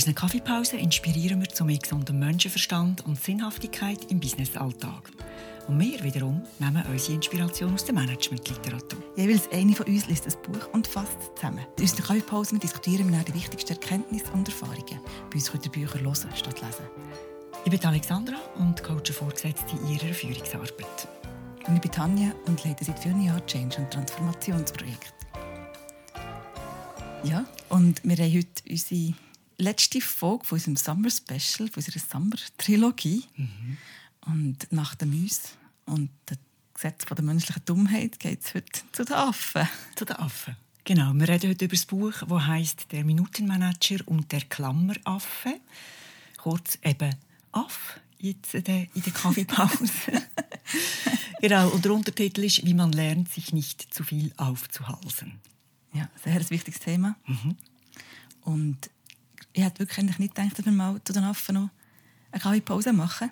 unseren Kaffeepausen inspirieren wir zu mehr gesundem Menschenverstand und Sinnhaftigkeit im Businessalltag. Und wir wiederum nehmen unsere Inspiration aus der Managementliteratur. Jeweils eine von uns liest ein Buch und fasst es zusammen. In unseren Kaffeepausen diskutieren wir die wichtigsten Erkenntnisse und Erfahrungen. Bei uns könnt ihr Bücher hören statt lesen. Ich bin Alexandra und coache Vorgesetzte in ihrer Führungsarbeit. Und ich bin Tanja und leite seit vielen Jahren Change- und Transformationsprojekte. Ja, und wir haben heute unsere letzte Folge von unserem Summer Special, von unserer Summer Trilogie. Mhm. Und nach dem Müs und dem Gesetz der menschlichen Dummheit geht es heute zu den Affen. Zu den Affen. Genau, wir reden heute über das Buch, das heißt Der Minutenmanager und der Klammeraffe. Kurz eben Aff jetzt in der, in der Kaffeepause. genau, und der Untertitel ist «Wie man lernt, sich nicht zu viel aufzuhalsen». Ja, sehr ein wichtiges Thema. Mhm. Und ich hätte wirklich nicht gedacht, dass wir mal zu den Affen noch eine Kaffeepause machen.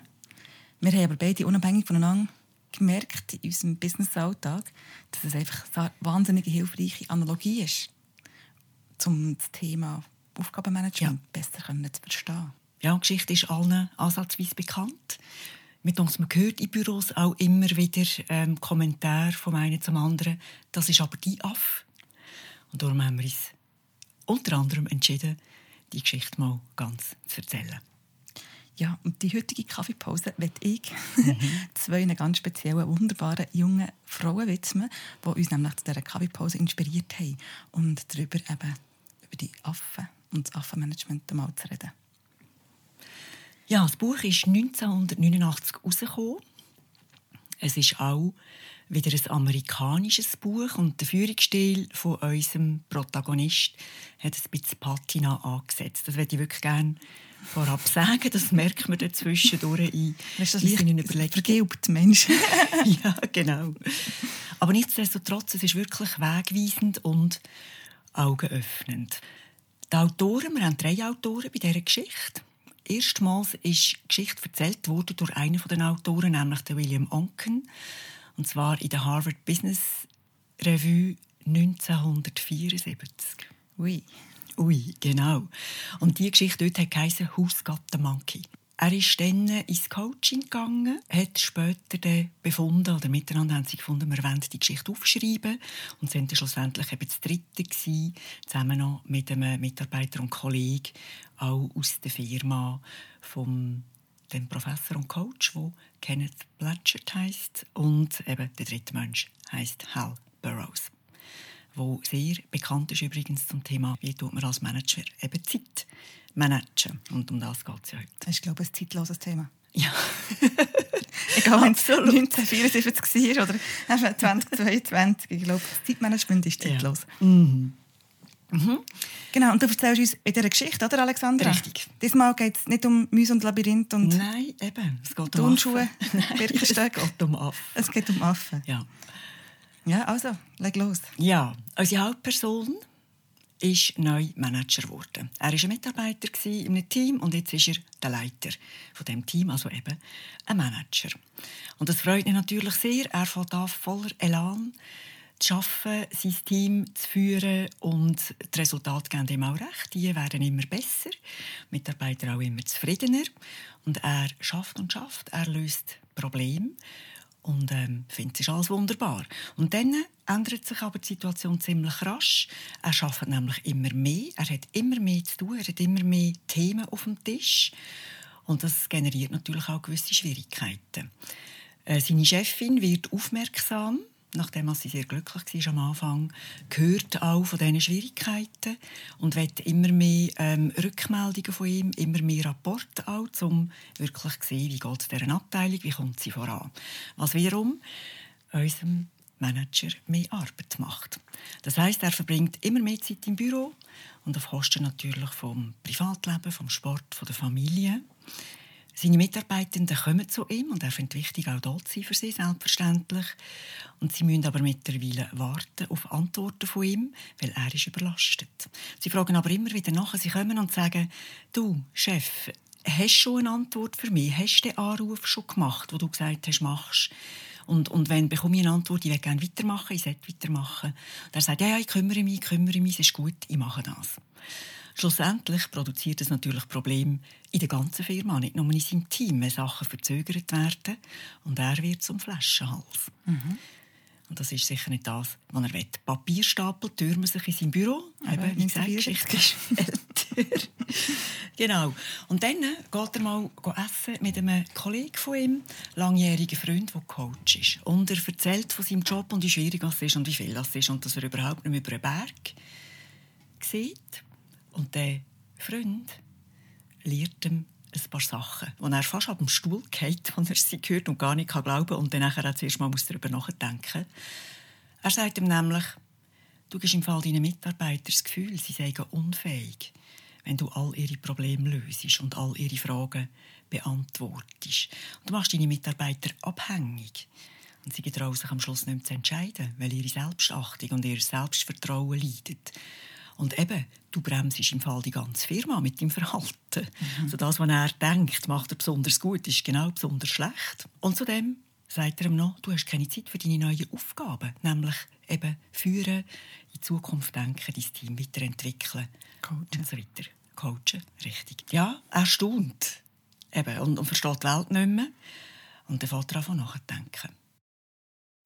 Wir haben aber beide unabhängig voneinander gemerkt in unserem Business-Alltag, dass es einfach eine wahnsinnige hilfreiche Analogie ist, um das Thema Aufgabenmanagement ja. besser zu verstehen. Ja, die Geschichte ist allen ansatzweise bekannt. Mit uns man hört in Büros auch immer wieder ähm, Kommentare vom einen zum anderen. Das ist aber die Aff. Und darum haben wir uns unter anderem entschieden, die Geschichte mal ganz zu erzählen. Ja, und die heutige Kaffeepause werde ich mhm. zwei ganz speziellen, wunderbaren jungen Frauen widmen, die uns nämlich zu dieser Kaffeepause inspiriert haben und darüber eben über die Affen und das Affenmanagement einmal zu reden. Ja, das Buch ist 1989 herausgekommen. Es ist auch wieder ein amerikanisches Buch und der Führungsstil von unserem Protagonist hat ein bisschen Patina angesetzt. Das würde ich wirklich gerne vorab sagen. Das merkt man dann zwischendurch in, das in seinen Überlegungen. Vergilbt Menschen. ja, genau. Aber nichtsdestotrotz, es ist wirklich wegweisend und augenöffnend. Die Autoren, wir haben drei Autoren bei dieser Geschichte erstmals ist die Geschichte erzählt worden durch einen der Autoren, nämlich William Onken. Und zwar in der Harvard Business Revue 1974. Ui. Ui, genau. Und die Geschichte dort hat geheißen «Who's got the monkey?» Er ist dann ins Coaching gegangen, hat später dann befunden, oder miteinander haben sie gefunden, wir wollen die Geschichte aufschreiben. Und sind dann schlussendlich eben das Dritte gewesen, zusammen noch mit einem Mitarbeiter und Kollegen, auch aus der Firma vom dem Professor und Coach, der Kenneth Blanchard heißt und eben der dritte Mensch heißt Hal Burrows wo sehr bekannt ist übrigens zum Thema, wie tut man als Manager eben Zeit managen. Und um das geht es ja heute. Das ist, glaube ich, ein zeitloses Thema. Ja. Egal, wenn es 1974 war oder 2022. Ich glaube, das Zeitmanagement ist zeitlos. Ja. Mhm. Mhm. Genau, und du erzählst uns in dieser Geschichte, oder Alexandra? Richtig. Diesmal geht es nicht um Müs und Labyrinth und Nein, eben. Es geht um Turnschuhe, Birkenstock. es geht um Affen. Es geht um Affen. Ja. Ja, also, leg los. Ja, unsere Hauptperson ist neu Manager geworden. Er war ein Mitarbeiter in einem Team und jetzt ist er der Leiter von dem Team, also eben ein Manager. Und das freut ihn natürlich sehr. Er fährt da voller Elan zu arbeiten, sein Team zu führen und die Resultate geben ihm auch recht. Die werden immer besser, die Mitarbeiter auch immer zufriedener und er schafft und schafft. Er löst Probleme und ähm, findet, es ist alles wunderbar. Und dann ändert sich aber die Situation ziemlich rasch. Er schafft nämlich immer mehr, er hat immer mehr zu tun, er hat immer mehr Themen auf dem Tisch. Und das generiert natürlich auch gewisse Schwierigkeiten. Äh, seine Chefin wird aufmerksam nachdem sie sehr glücklich war am Anfang, gehört auch von diesen Schwierigkeiten und will immer mehr ähm, Rückmeldungen von ihm, immer mehr Rapporte auch, um wirklich zu sehen, wie geht es dieser Abteilung, wie kommt sie voran. Was wiederum unserem Manager mehr Arbeit macht. Das heißt, er verbringt immer mehr Zeit im Büro und auf Kosten natürlich vom Privatleben, vom Sport, von der Familie. Seine Mitarbeitenden kommen zu ihm und er findet wichtig, auch dort zu sein für sie, selbstverständlich. Und sie müssen aber mittlerweile warten auf Antworten von ihm, weil er ist überlastet. Sie fragen aber immer wieder nach, sie kommen und sagen, du, Chef, hast du schon eine Antwort für mich? Hast du den Anruf schon gemacht, wo du gesagt hast, machst? Und, und wenn bekomme ich eine Antwort, ich will gerne weitermachen, ich sollte weitermachen. Und er sagt, ja, ja, ich kümmere mich, ich kümmere mich, es ist gut, ich mache das. Schlussendlich produziert es natürlich Probleme in der ganzen Firma, nicht nur in seinem Team, wenn Sachen verzögert werden und er wird zum Flaschenhals. Mhm. Und das ist sicher nicht das, was er will. Papierstapel türmen sich in seinem Büro. Aber Eben, wie gesagt, Geschichte ist älter. genau. Und dann geht er mal essen mit einem Kollegen von ihm, langjährigen Freund, der Coach ist. Und er erzählt von seinem Job und wie schwierig es ist und wie viel es ist und dass er überhaupt nicht mehr über einen Berg sieht. Und der Freund lehrt ihm ein paar Sachen, wo er fast ab dem Stuhl geht, als er sie hört und gar nicht glauben kann und dann nachher zuerst mal darüber nachdenken Er sagt ihm nämlich, du gibst im Fall deinen Mitarbeitern das Gefühl, sie seien unfähig, wenn du all ihre Probleme löst und all ihre Fragen beantwortest. Und du machst deine Mitarbeiter abhängig. Und sie trauen sich am Schluss nicht mehr zu entscheiden, weil ihre Selbstachtung und ihr Selbstvertrauen leiden. Und eben, du bremst im Fall die ganze Firma mit deinem Verhalten. Mhm. Also das, was er denkt, macht er besonders gut, ist genau besonders schlecht. Und zudem sagt er ihm noch, du hast keine Zeit für deine neuen Aufgaben, nämlich eben führen, in Zukunft denken, dein Team weiterentwickeln Coachen. und so weiter. Coachen, richtig. Ja, er staunt eben, und, und versteht die Welt nicht mehr. Und dann fängt er an nachzudenken.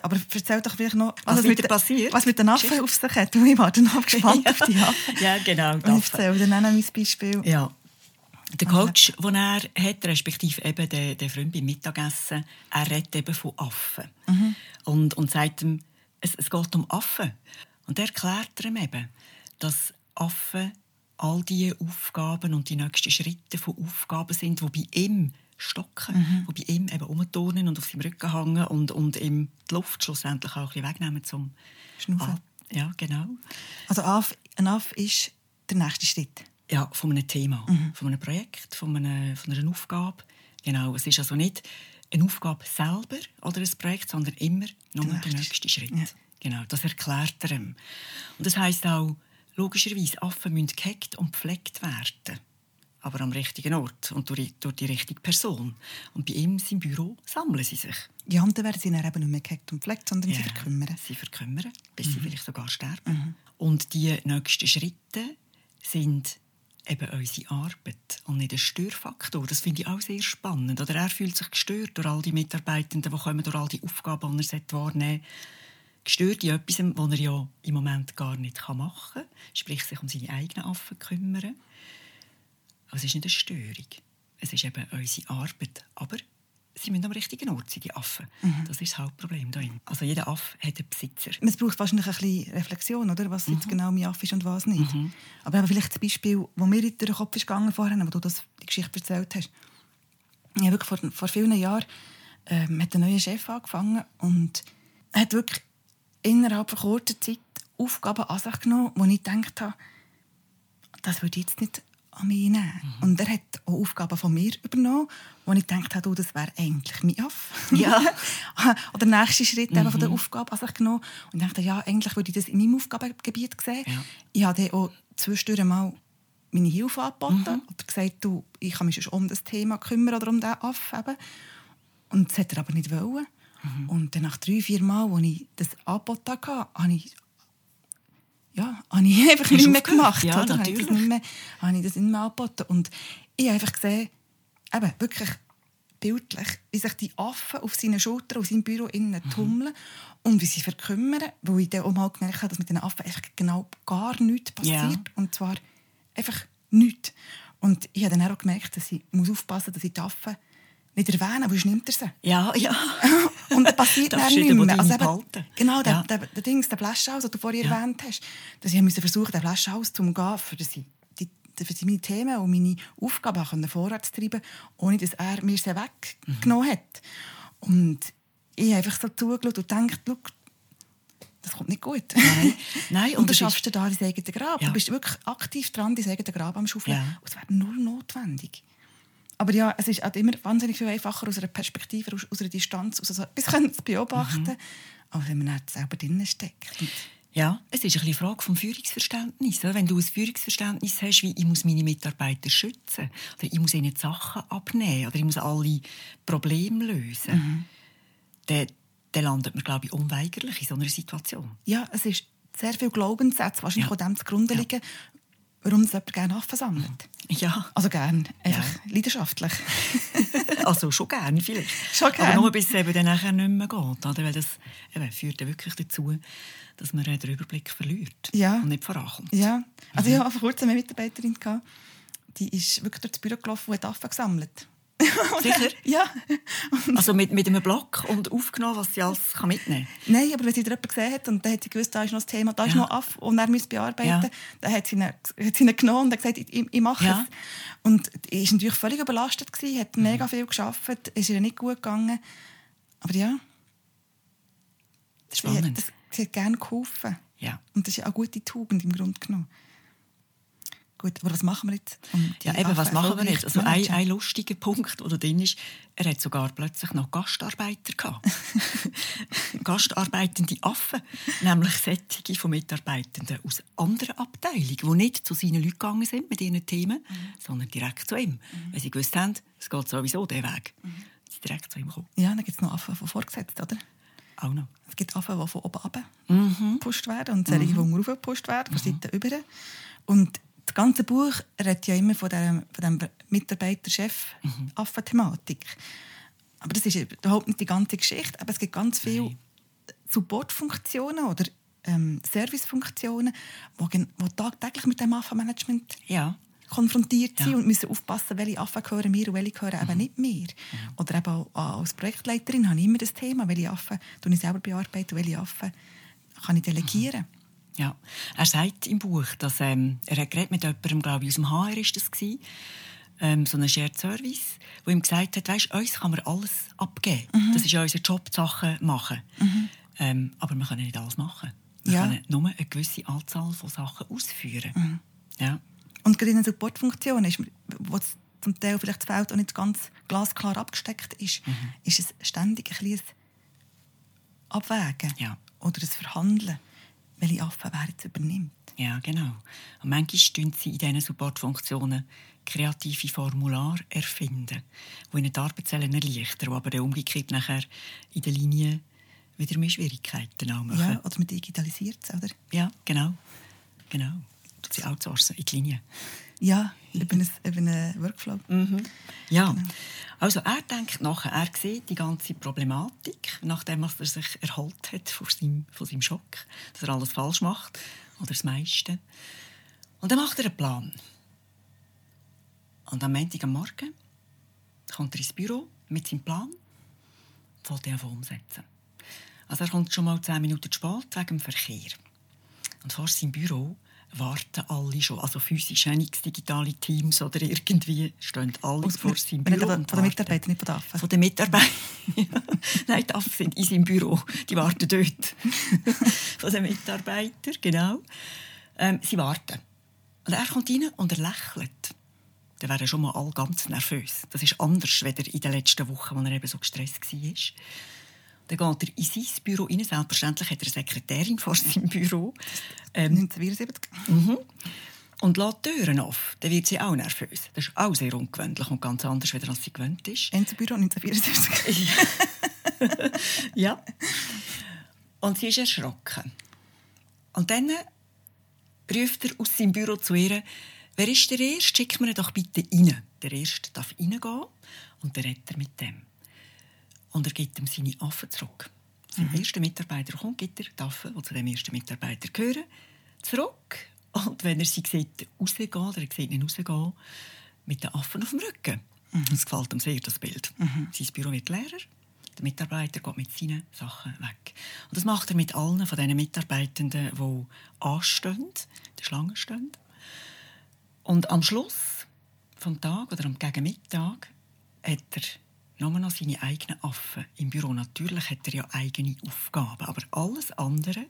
Aber erzähl doch vielleicht noch, was, was, mit, passiert? was mit den Affen auf sich hat. Ich war dann noch gespannt ja. auf die Affen. Ja, genau. Und ich erzähle dann auch mein Beispiel. Ja. Der Coach, den er hat, respektive eben der, der Freund beim Mittagessen, er redet eben von Affen. Mhm. Und, und sagt ihm, es, es geht um Affen. Und er erklärt ihm eben, dass Affen all diese Aufgaben und die nächsten Schritte von Aufgaben sind, die bei ihm stocken, mhm. die bei ihm eben rumturnen und auf seinem Rücken hängen und, und ihm die Luft schlussendlich auch ein bisschen wegnehmen zum Schnaufen. Ja, genau. Also ein Aff ist der nächste Schritt? Ja, von einem Thema, mhm. von einem Projekt, von einer, von einer Aufgabe. Genau, es ist also nicht eine Aufgabe selber oder ein Projekt, sondern immer nur der nächste, der nächste Schritt. Ja. Genau, das erklärt er ihm. Und das heisst auch, logischerweise, Affen müssen gehackt und gepflegt werden aber am richtigen Ort und durch, durch die richtige Person. Und bei ihm, im Büro, sammeln sie sich. Ja, und dann werden sie dann eben nicht mehr gehackt und gepflegt, sondern ja, sie verkümmern. Sie verkümmern, bis mhm. sie vielleicht sogar sterben. Mhm. Und die nächsten Schritte sind eben unsere Arbeit und nicht ein Störfaktor. Das finde ich auch sehr spannend. Oder er fühlt sich gestört durch all die Mitarbeitenden, die kommen, durch all die Aufgaben, die er wahrnehmen sollte. Gestört in etwas, was er ja im Moment gar nicht machen kann. Sprich, sich um seine eigenen Affen kümmern. Aber es ist nicht eine Störung. Es ist eben unsere Arbeit. Aber sie müssen am richtigen Ort sein, die Affen. Mhm. Das ist das Hauptproblem dahin. Also jeder Affe hat einen Besitzer. Es braucht wahrscheinlich ein bisschen Reflexion, oder? was jetzt mhm. genau mein Affe ist und was nicht. Mhm. Aber vielleicht das Beispiel, das mir in den Kopf ist gegangen vorhin, wo du das, die Geschichte erzählt hast. Ja, wirklich vor, vor vielen Jahren ähm, hat ein neuer Chef angefangen und hat wirklich innerhalb von kurzer Zeit Aufgaben an sich genommen, wo ich gedacht habe, das würde ich jetzt nicht an mich nehmen. Mhm. Und er hat auch Aufgaben von mir übernommen, wo ich gedacht habe, das wäre eigentlich mein Aff. Ja. Oder der nächste Schritt mhm. von der Aufgabe an sich genommen. Und ich dachte, ja, eigentlich würde ich das in meinem Aufgabengebiet sehen. Ja. Ich habe dann auch zwischendurch mal meine Hilfe angeboten mhm. oder gesagt, du, ich kann mich schon um das Thema kümmern oder um diesen Aff. Eben. Und das hat er aber nicht wollen. Mhm. Und dann nach drei, vier Mal, als ich das angeboten habe, habe ich ja, habe ich einfach nicht mehr gemacht. Ja, oder? natürlich. Habe ich, mehr, habe ich das nicht mehr angeboten. Und ich habe einfach gesehen, eben, wirklich bildlich, wie sich die Affen auf seinen Schultern, auf seinem Büro innen mhm. tummeln und wie sie verkümmern, wo ich dann auch mal gemerkt habe, dass mit den Affen einfach genau gar nichts passiert. Ja. Und zwar einfach nichts. Und ich habe dann auch gemerkt, dass ich muss aufpassen muss, dass ich die Affen nicht erwähnen, weil nimmt er sie. Ja, ja. und das passiert dann nicht mehr. Also eben, genau, der, der, der, Dings, der Flaschenhaus, den du vorher ja. erwähnt hast, dass ich musste versuchen, den Flaschenhaus zu umgehen, für die, für meine Themen und meine Aufgaben vorwärts zu treiben, ohne dass er mir sie weggenommen hat. Und ich habe einfach so zugeschaut und gedacht, das kommt nicht gut. Nein, Nein und, und du schaffst da dein eigenes Grab. Ja. Du bist wirklich aktiv dran, dein eigenes Grab am Schaufeln. Ja. Und es wäre null notwendig. Aber ja, es ist halt immer wahnsinnig viel einfacher aus einer Perspektive, aus, einer Distanz, aus so etwas zu beobachten, mhm. als wenn man nicht selber drinnen steckt. Und ja, es ist eine Frage vom Führungsverständnis. Wenn du ein Führungsverständnis hast, wie ich muss meine Mitarbeiter schützen oder ich muss ihnen Sachen abnehmen oder ich muss alle Probleme lösen, mhm. dann, dann landet man, glaube ich, unweigerlich in so einer Situation. Ja, es ist sehr viel Glaubenssätze, wahrscheinlich ja. von dem zugrunde liegen, warum jemand gerne Affen sammelt. Ja. Also gerne, einfach ja. leidenschaftlich. also schon gerne vielleicht. Schon gerne. Aber nur bis es eben dann nachher nicht mehr geht. Oder? Weil das eben, führt dann wirklich dazu, dass man den Überblick verliert ja. und nicht vorankommt. Ja. Also mhm. ich hatte vor kurzem eine Mitarbeiterin, die ist wirklich durch das Büro gelaufen und hat Affen gesammelt. Sicher? ja. also mit, mit einem Block und aufgenommen, was sie alles kann mitnehmen kann? Nein, aber wenn sie jemanden gesehen hat und dann hat sie gewusst, da ist noch das Thema, da ist ja. noch Aff und er muss bearbeiten, ja. dann hat sie, ihn, hat sie ihn genommen und hat gesagt, ich, ich mache ja. es. Und sie war natürlich völlig überlastet, gewesen, hat mhm. mega viel gearbeitet, ist ihr nicht gut gegangen. Aber ja. Spannend. Das, sie hat gerne geholfen. Ja. Und das ist auch eine gute Tugend im Grunde genommen. Gut, aber was machen wir jetzt? Um ja, eben, was machen wir jetzt? Also ein, ein lustiger Punkt, der drin ist, er hat sogar plötzlich noch Gastarbeiter gehabt. Gastarbeitende Affen, nämlich Sättige von Mitarbeitenden aus anderen Abteilungen, die nicht zu seinen Leuten gegangen sind mit ihren Themen, mhm. sondern direkt zu ihm. Mhm. Weil sie gewusst haben, es geht sowieso den Weg. Mhm. Sie direkt zu ihm kommen. Ja, dann gibt es noch Affen von vorgesetzt, oder? Auch noch. Es gibt Affen, die von oben mhm. gepusht werden und solche, mhm. die rauf gepusht werden, von mhm. Seiten über. Und das ganze Buch redet ja immer von dem, von dem Mitarbeiter-Chef-Affen-Thematik. Mhm. Aber das ist überhaupt nicht die ganze Geschichte. Aber es gibt ganz viele Supportfunktionen oder ähm, Servicefunktionen, die, tagtäglich mit dem Affenmanagement ja. konfrontiert sind ja. und müssen aufpassen, welche Affen gehören mir und welche gehören mhm. eben nicht mir. Mhm. Oder eben auch, als Projektleiterin habe ich immer das Thema, welche Affen ich selber bearbeite und welche Affen kann ich delegieren. Mhm. Ja, er sagt im Buch, dass ähm, er hat mit jemandem, glaube ich, aus dem HR ist das gewesen, ähm, so einem Shared Service, wo ihm gesagt hat, weißt, uns kann man alles abgeben. Mhm. Das ist ja unser Job, Sachen machen. Mhm. Ähm, aber wir können nicht alles machen. Wir ja. können nur eine gewisse Anzahl von Sachen ausführen. Mhm. Ja. Und gerade in der Supportfunktion, ist, wo zum Teil vielleicht das Feld auch nicht ganz glasklar abgesteckt ist, mhm. ist es ständig ein bisschen Abwägen ja. oder ein Verhandeln welche Affen wer jetzt übernimmt. Ja, genau. Und manchmal erfinden sie in diesen Supportfunktionen kreative Formulare, erfinden, die ihnen die Arbeitsstellen erleichtern, die aber dann umgekehrt nachher in der Linie wieder mehr Schwierigkeiten auch machen. Ja, oder man digitalisiert es, oder? Ja, genau. Genau. Sie outsourcen in die Linie. Ja, über einen, über einen Workflow. Mhm. Ja, genau. also er denkt nachher, er sieht die ganze Problematik, nachdem er sich erholt hat von seinem, von seinem Schock, dass er alles falsch macht, oder das meiste. Und dann macht er einen Plan. Und am Montag am Morgen kommt er ins Büro mit seinem Plan und will ihn umsetzen. Also er kommt schon mal zehn Minuten zu spät wegen dem Verkehr. Und vor seinem Büro warten alle schon, also physisch, nicht digitale Teams oder irgendwie, stehen alle Aus, vor seinem Büro. Von den Mitarbeitern, nicht von den Affen? Von den Mitarbeitern. Nein, die Affen sind in seinem Büro, die warten dort. von den Mitarbeitern, genau. Ähm, sie warten. Und er kommt rein und er lächelt. Dann wären schon mal alle ganz nervös. Das ist anders als in den letzten Wochen, als er eben so gestresst war. Dann geht er in sein Büro rein. Selbstverständlich hat er eine Sekretärin vor seinem Büro. Ähm, 1974. Mhm. Und lässt die Türen auf. Dann wird sie auch nervös. Das ist auch sehr ungewöhnlich und ganz anders, als sie gewöhnt ist. Einzelbüro 1974. ja. Und sie ist erschrocken. Und dann ruft er aus seinem Büro zu ihr, wer ist der Erste? Schick mir doch bitte rein. Der Erste darf reingehen und dann redet er mit dem und er gibt ihm seine Affen zurück. Sein mhm. erster Mitarbeiter kommt, gibt er die Affen, die zu dem ersten Mitarbeiter gehören, zurück. Und wenn er sie sieht, rausgehen, oder er sieht ihn rausgehen, mit den Affen auf dem Rücken. Mhm. Das gefällt ihm sehr, das Bild. Mhm. Sein Büro wird leerer. Der Mitarbeiter geht mit seinen Sachen weg. Und das macht er mit allen von diesen Mitarbeitenden, die anstehen, der Schlange stehen. Und am Schluss vom Tag oder am Gegenmittag hat er nur noch seine eigenen Affen im Büro. Natürlich hat er ja eigene Aufgaben, aber alles andere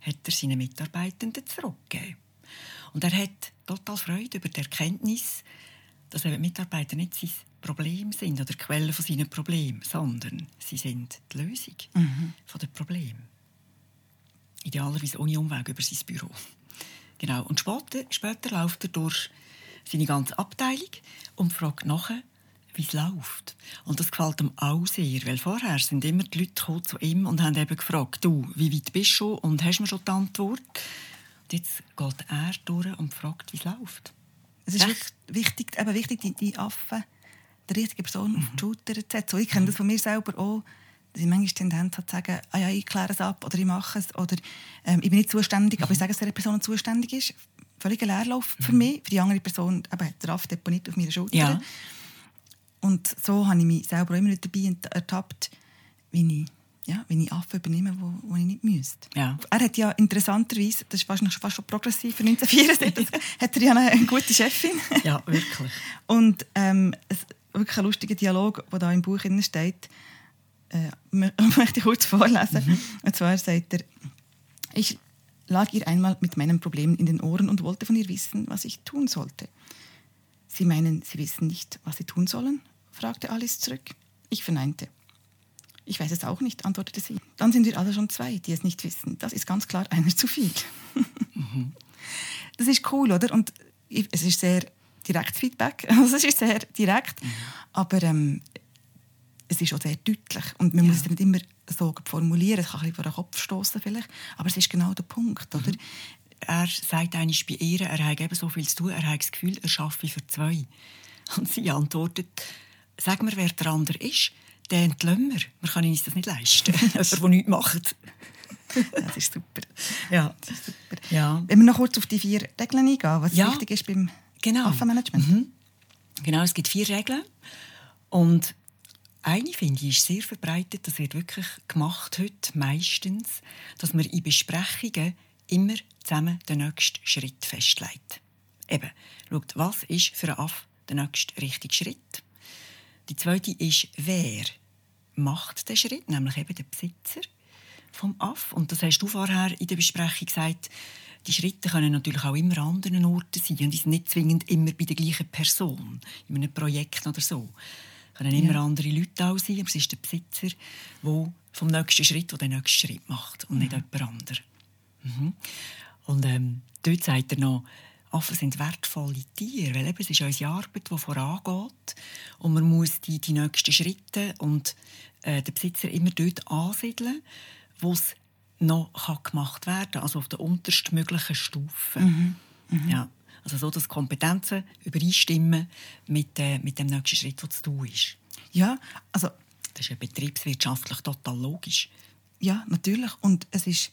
hat er seinen Mitarbeitenden zurückgegeben. Und er hat total Freude über die Erkenntnis, dass eben Mitarbeiter nicht sein Problem sind oder die Quelle von seinen Problemen, sondern sie sind die Lösung mhm. von den Problemen. Idealerweise ohne Umweg über sein Büro. Genau. Und später, später läuft er durch seine ganze Abteilung und fragt nachher, wie es läuft. Und das gefällt ihm auch sehr, weil vorher sind immer die Leute zu ihm und haben eben gefragt, du, wie weit bist du und hast du mir schon die Antwort? jetzt geht er durch und fragt, wie es läuft. Es ist Echt? wichtig, eben wichtig die, die Affen der richtigen Person mhm. auf die Schulter zu setzen. Ich kenne das von mir selber auch, dass ich manchmal die Tendenz habe, zu sagen, ah ja, ich kläre es ab oder ich mache es oder ähm, ich bin nicht zuständig, mhm. aber ich sage, dass eine Person zuständig ist. Völliger Leerlauf für mhm. mich. Für die andere Person eben, der Affe deponiert auf meiner Schulter. Ja. Und so habe ich mich selber immer dabei ertappt, wie ich ja, wenn ich Affen übernehme, wo, wo ich nicht müsste. Ja. Er hat ja interessanterweise, das ist fast, fast schon progressiv, für 1974 hat er ja eine, eine, gute Chefin. Ja, wirklich. Und ähm, es, wirklich ein lustiger Dialog, der da im Buch steht, äh, möchte ich kurz vorlesen. Mhm. Und zwar sagt er, ich lag ihr einmal mit meinen Problemen in den Ohren und wollte von ihr wissen, was ich tun sollte. Sie meinen, Sie wissen nicht, was Sie tun sollen? Fragte Alice zurück. Ich verneinte. Ich weiß es auch nicht, antwortete sie. Dann sind wir alle schon zwei, die es nicht wissen. Das ist ganz klar einer zu viel. Mhm. Das ist cool, oder? Und es ist sehr direktes Feedback. Also es ist sehr direkt, mhm. aber ähm, es ist auch sehr deutlich. Und man ja. muss es nicht immer so formulieren. Es kann ein bisschen vor den Kopf stoßen vielleicht, aber es ist genau der Punkt, oder? Mhm. Er sagt eigentlich bei ihr, er hat eben so viel zu tun, er hat das Gefühl, er schaffe für zwei. Und sie antwortet, sag mir, wer der andere ist den entlösen wir. Wir können uns das nicht leisten. Jemand, der nichts macht. das ist super. Ja. Das ist super. Ja. Wenn wir noch kurz auf die vier Regeln eingehen, was ja. wichtig ist beim genau. Affenmanagement. Mhm. Genau, es gibt vier Regeln. Und eine, finde ich, ist sehr verbreitet. Das wird wirklich gemacht heute, meistens, dass man in Besprechungen immer zusammen den nächsten Schritt festlegt. Eben, schaut, was ist für einen Aff der nächste richtige Schritt? Die zweite ist, wer macht den Schritt, nämlich eben der Besitzer vom Aff. Und das hast du vorher in der Besprechung gesagt, die Schritte können natürlich auch immer an anderen Orten sein und die sind nicht zwingend immer bei der gleichen Person, in einem Projekt oder so. Es können immer ja. andere Leute auch sein, aber es ist der Besitzer, der vom nächsten Schritt der den nächsten Schritt macht und mhm. nicht jemand anderes. Mhm. Und ähm, dort sagt er noch, Affen sind wertvolle Tiere, weil eben, es ist unsere Arbeit, die vorangeht und man muss die, die nächsten Schritte und äh, den Besitzer immer dort ansiedeln, wo es noch kann gemacht werden kann, also auf der unterstmöglichen Stufe. Mhm. Mhm. Ja, also so, dass Kompetenzen übereinstimmen mit, äh, mit dem nächsten Schritt, der zu tun ist. Ja, also... Das ist ja betriebswirtschaftlich total logisch. Ja, natürlich. Und es ist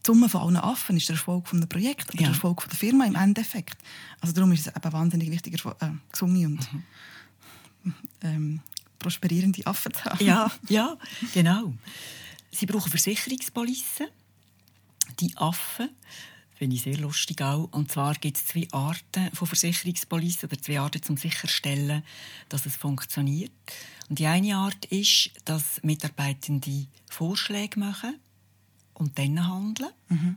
die Summe von allen Affen ist der Erfolg des Projekts oder ja. der Erfolg der Firma im Endeffekt. Also darum ist es eben wahnsinnig wichtig, äh, gesunde und mhm. ähm, prosperierende Affen zu haben. Ja, ja, genau. Sie brauchen Versicherungspolissen. Die Affen finde ich sehr lustig auch. Und zwar gibt es zwei Arten von Versicherungspolissen oder zwei Arten, um sicherstellen, dass es funktioniert. Und die eine Art ist, dass Mitarbeitende Vorschläge machen und dann handeln. Mhm.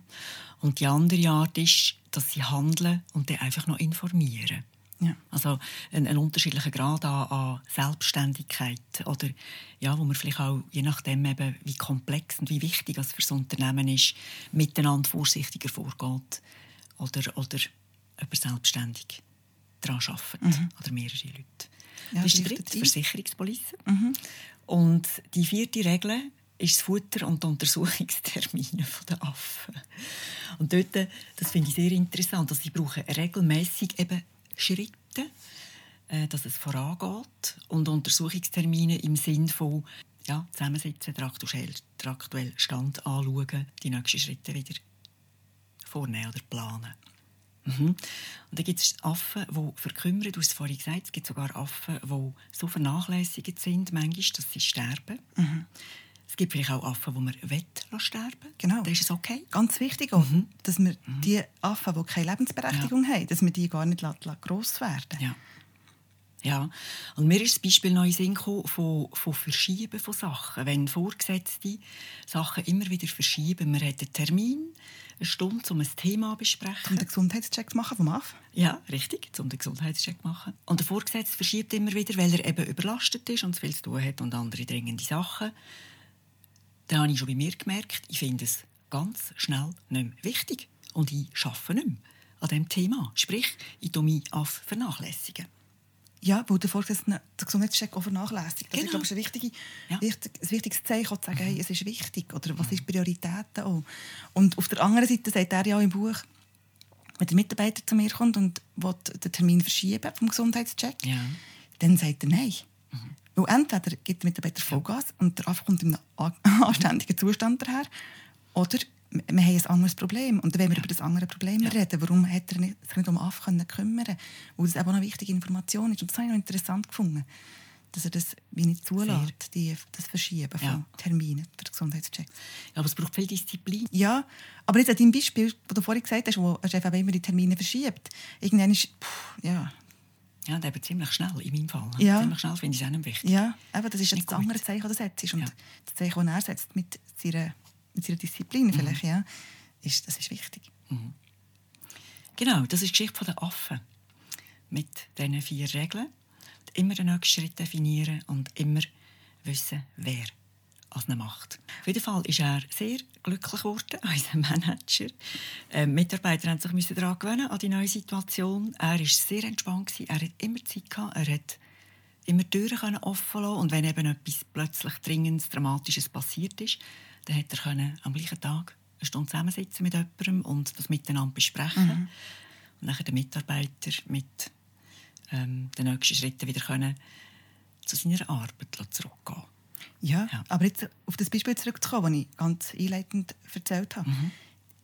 Und die andere Art ist, dass sie handeln und dann einfach noch informieren. Ja. Also ein, ein, unterschiedlicher Grad an, an, Selbstständigkeit oder ja, wo man vielleicht auch je nachdem eben, wie komplex und wie wichtig es für das Unternehmen ist, miteinander vorsichtiger vorgeht oder oder jemand selbstständig daran arbeitet mhm. oder mehrere Leute. Ja, das ist die dritte Versicherungspolice. Mhm. Und die vierte Regel ist das Futter und die Untersuchungstermine der Affen. Und dort, das finde ich sehr interessant, dass sie brauchen regelmäßig eben Schritte, äh, dass es vorangeht und Untersuchungstermine im Sinn von ja, zusammensitzen, den aktuellen Stand anschauen, die nächsten Schritte wieder vornehmen oder planen. Mhm. Und dann gibt es Affen, die verkümmern. Du hast es vorhin gesagt, es gibt sogar Affen, die so vernachlässigt sind, manchmal, dass sie sterben. Mhm. Es gibt vielleicht auch Affen, die man will sterben Genau. Das ist okay. Ganz wichtig auch, mhm. dass wir mhm. die Affen, die keine Lebensberechtigung ja. haben, dass wir die gar nicht gross werden ja. Ja, und mir ist das Beispiel noch in Sinn von, von Verschieben von Sachen. Wenn Vorgesetzte Sachen immer wieder verschieben, man hat einen Termin, eine Stunde, um ein Thema zu besprechen. Um den Gesundheitscheck zu machen vom AF? Ja, richtig, um den Gesundheitscheck zu machen. Und der Vorgesetzte verschiebt immer wieder, weil er eben überlastet ist und zu viel zu tun hat und andere dringende Sachen dann habe ich schon bei mir gemerkt, ich finde es ganz schnell nicht mehr wichtig. Und ich arbeite nicht mehr an diesem Thema. Sprich, ich tue mich auf vernachlässigen. Ja, weil der Vorgesetzte den Gesundheitscheck auch vernachlässigt. Das Genau. ist, glaube ich, ein, wichtige, Ja. wichtig, ein wichtiges Zeichen, zu sagen, hey, es ist wichtig. Oder was ist Prioritäten auch. Und auf der anderen Seite sagt er ja auch im Buch, wenn der Mitarbeiter zu mir kommt und will den Termin verschieben vom Gesundheitscheck, Ja. dann sagt er nein. Weil entweder gibt der Mitarbeiter Vollgas und der Affe kommt in einem anständigen Zustand daher, oder wir haben ein anderes Problem. Und wollen wir über das andere Problem reden. Warum hat er nicht, sich nicht um können kümmern können? Weil das eben eine wichtige Information ist. Und das habe ich noch interessant gefunden, dass er das wie nicht zulässt, die, das Verschieben von Ja. Terminen für den Gesundheitscheck. Ja, aber es braucht viel Disziplin. Ja, aber jetzt an deinem Beispiel, das du vorhin gesagt hast, wo ein Chef eben immer die Termine verschiebt, irgendwann ist, puh, ja, Ja, und eben ziemlich schnell, in meinem Fall. Ja. Ziemlich schnell finde ich es auch wichtig. Ja, eben, das ist Nicht jetzt das andere Zeichen, das er setzt. Und Ja. das Zeichen, das er setzt mit seiner, mit seiner Disziplin vielleicht, ja, ist, das ist wichtig. Genau, das ist die Geschichte der Affen. Mit diesen vier Regeln. Immer den nächsten Schritt definieren und immer wissen, wer es ihn macht. Auf jeden Fall ist er sehr glücklich geworden, unser Manager. Ähm, Mitarbeiter haben sich daran gewöhnen, an die neue Situation. Er war sehr entspannt, gewesen. er hat immer Zeit gehabt, er hat immer Türen können offen lassen und wenn eben etwas plötzlich Dringendes, Dramatisches passiert ist, dann hat er können am gleichen Tag eine Stunde zusammensitzen mit jemandem und das miteinander besprechen. Und dann den Mitarbeiter mit ähm, den nächsten Schritten wieder können zu seiner Arbeit zurückgehen Ja, Ja. aber jetzt auf das Beispiel zurückzukommen, das ich ganz einleitend erzählt habe.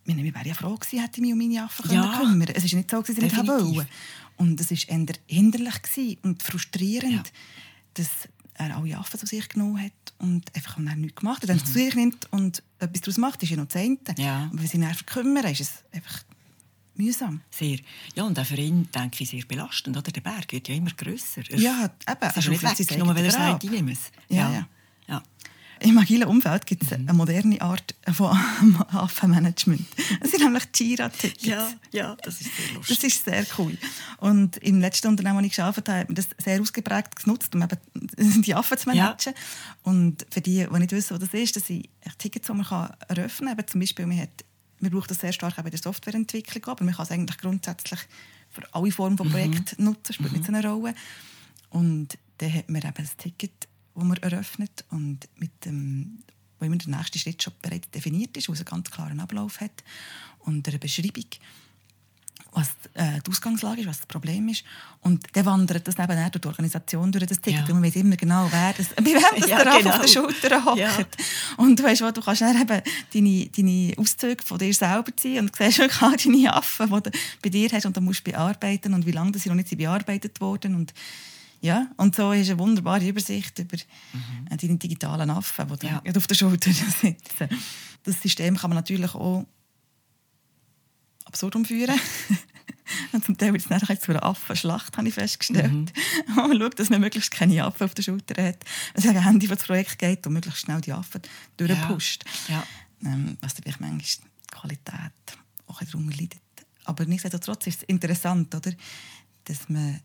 Ich meine, wir wären ja froh gewesen, hätte ich mich um meine Affen Ja. können kümmern Es ist nicht so, dass ich nicht wollen. Und es war eher hinderlich und frustrierend, Ja. dass er alle Affen zu sich genommen hat und einfach auch nichts gemacht hat. Wenn er es zu sich nimmt und etwas daraus macht, ist ja noch das eine. Ja. Aber wenn sie ihn einfach kümmern, ist es einfach mühsam. Sehr. Ja, und auch für ihn, denke ich, sehr belastend. Oder? Der Berg wird ja immer grösser. Er- Ja, eben. Es ist er nicht weg, nur weil er sagt, ich nehme es. Ja, ja. Ja. Im agilen Umfeld gibt Mhm. es eine moderne Art von Affenmanagement. Es sind nämlich Jira-Tickets. Ja, ja, das ist sehr lustig. Das ist sehr cool. Und im letzten Unternehmen, wo ich gearbeitet habe, hat man das sehr ausgeprägt genutzt, um eben die Affen zu managen. Und für die, die nicht wissen, was das ist, das sind Tickets, die man kann eröffnen kann. Zum Beispiel, man, hat, man braucht das sehr stark auch bei der Softwareentwicklung, aber man kann es eigentlich grundsätzlich für alle Formen von Projekten nutzen, spielt nicht so eine Rolle. Und dann hat man eben ein Ticket, das man eröffnet und mit dem wo immer der nächste Schritt schon bereits definiert ist, wo es einen ganz klaren Ablauf hat und eine Beschreibung was äh, die Ausgangslage ist, was das Problem ist. Und dann wandert das eben durch die Organisation, durch das Ticket. Ja. Und man weiß immer genau, wer das, bei wem das Ja, der genau. auf der Schulter hockt. Ja. Und du weißt, du kannst dann eben deine, deine Auszüge von dir selber ziehen und siehst auch deine Affen, die du bei dir hast und dann musst du bearbeiten und wie lange das sie noch nicht bearbeitet wurden. Und, ja, und so ist eine wunderbare Übersicht über äh, deine digitalen Affen, die Ja. ja. auf der Schulter sitzen. Das System kann man natürlich auch absurd umführen. Und zum Teil wird es nachher zu einer Affenschlacht, habe ich festgestellt. Mhm. man schaut, dass man möglichst keine Affen auf der Schulter hat. Es ist ein Handy, das das Projekt geht und möglichst schnell die Affen durchpusht. Ja. Ähm, was natürlich manchmal die Qualität auch darunter leidet. Aber nichtsdestotrotz ist es interessant, oder? dass man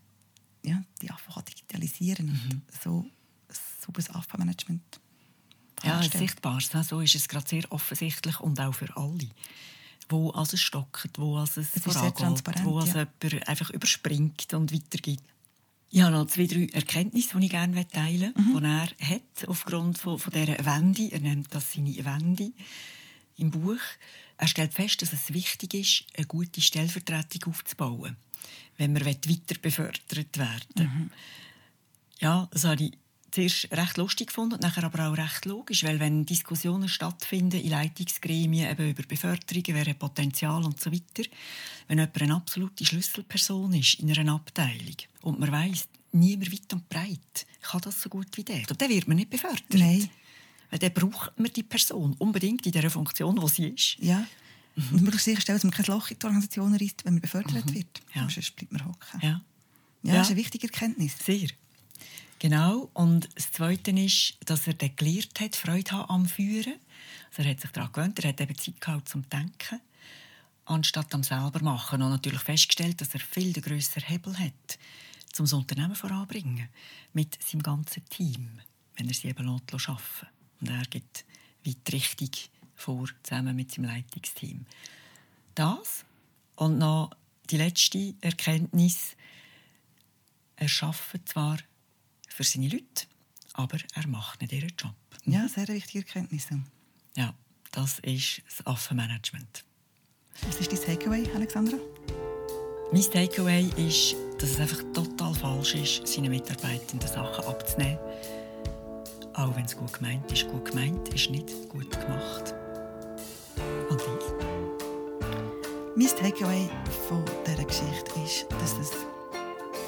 ja, die kann digitalisieren Mhm. und so ein sauberes Affenmanagement Ja, ein sichtbares. So ist es gerade sehr offensichtlich und auch für alle. Wo als es stockt, wo als es Es vorangeht, wo als ja. jemand einfach überspringt und weitergibt. Ich habe noch zwei, drei Erkenntnisse, die ich gerne teilen Mhm. möchte, die er hat, aufgrund von, von dieser Wende. Er nennt das seine Wende im Buch. Er stellt fest, dass es wichtig ist, eine gute Stellvertretung aufzubauen, wenn man weiter befördert werden ja, das habe ich zuerst recht lustig gefunden und nachher aber auch recht logisch, weil wenn Diskussionen stattfinden in Leitungsgremien eben über Beförderungen, wer hat Potenzial und so weiter, wenn jemand eine absolute Schlüsselperson ist in einer Abteilung und man weiss, niemand weit und breit kann das so gut wie der, dann wird man nicht befördert. Nein. Weil dann braucht man die Person unbedingt in der Funktion, wo sie ist. Ja. Und möglichst sicherstellen, dass man kein Loch in die Organisation reißt, wenn man befördert wird. Ja. Sonst bleibt man hocken. Ja. Ja, das ist eine wichtige Erkenntnis. Sehr. Genau. Und das Zweite ist, dass er dann gelernt hat, Freude haben am Führen. Also er hat sich daran gewöhnt, er hat eben Zeit gehabt zum Denken, anstatt am selber machen. Und natürlich festgestellt, dass er viel den grösseren Hebel hat, um das Unternehmen voranzubringen. Mit seinem ganzen Team, wenn er sie eben lässt arbeiten Und er gibt weit die Richtung vor, zusammen mit seinem Leitungsteam. Das und noch die letzte Erkenntnis, er arbeitet zwar für seine Leute, aber er macht nicht ihren Job. Ja, sehr wichtige Erkenntnis. Ja, das ist das Affenmanagement. Was ist dein Takeaway, Alexandra? Mein Takeaway ist, dass es einfach total falsch ist, seinen Mitarbeitenden Sachen abzunehmen. Auch wenn es gut gemeint ist. Gut gemeint ist nicht gut gemacht. Mein Takeaway von dieser Geschichte ist, dass es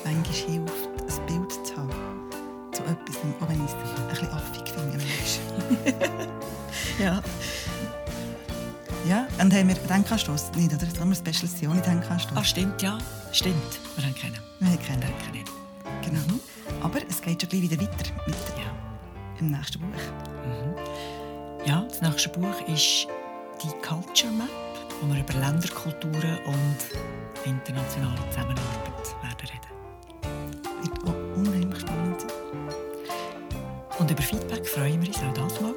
manchmal hilft, ein Bild zu haben zu etwas, auch wenn ich es ein bisschen affig finde. Ja. ja, und haben wir Denkanstoss? Nicht, oder? Da haben wir eine Spezialisation in Denkanstoss. Ah, stimmt, ja. Stimmt. Wir haben keinen. Wir haben keinen. Denken nicht. Genau. Aber es geht schon gleich wieder weiter mit Ja. dem nächsten Buch. Ja, das nächste Buch ist die Culture Map, wo wir über Länderkulturen und internationale Zusammenarbeit werden reden. Wird auch unheimlich spannend sein. Und über Feedback freuen wir uns auch das mal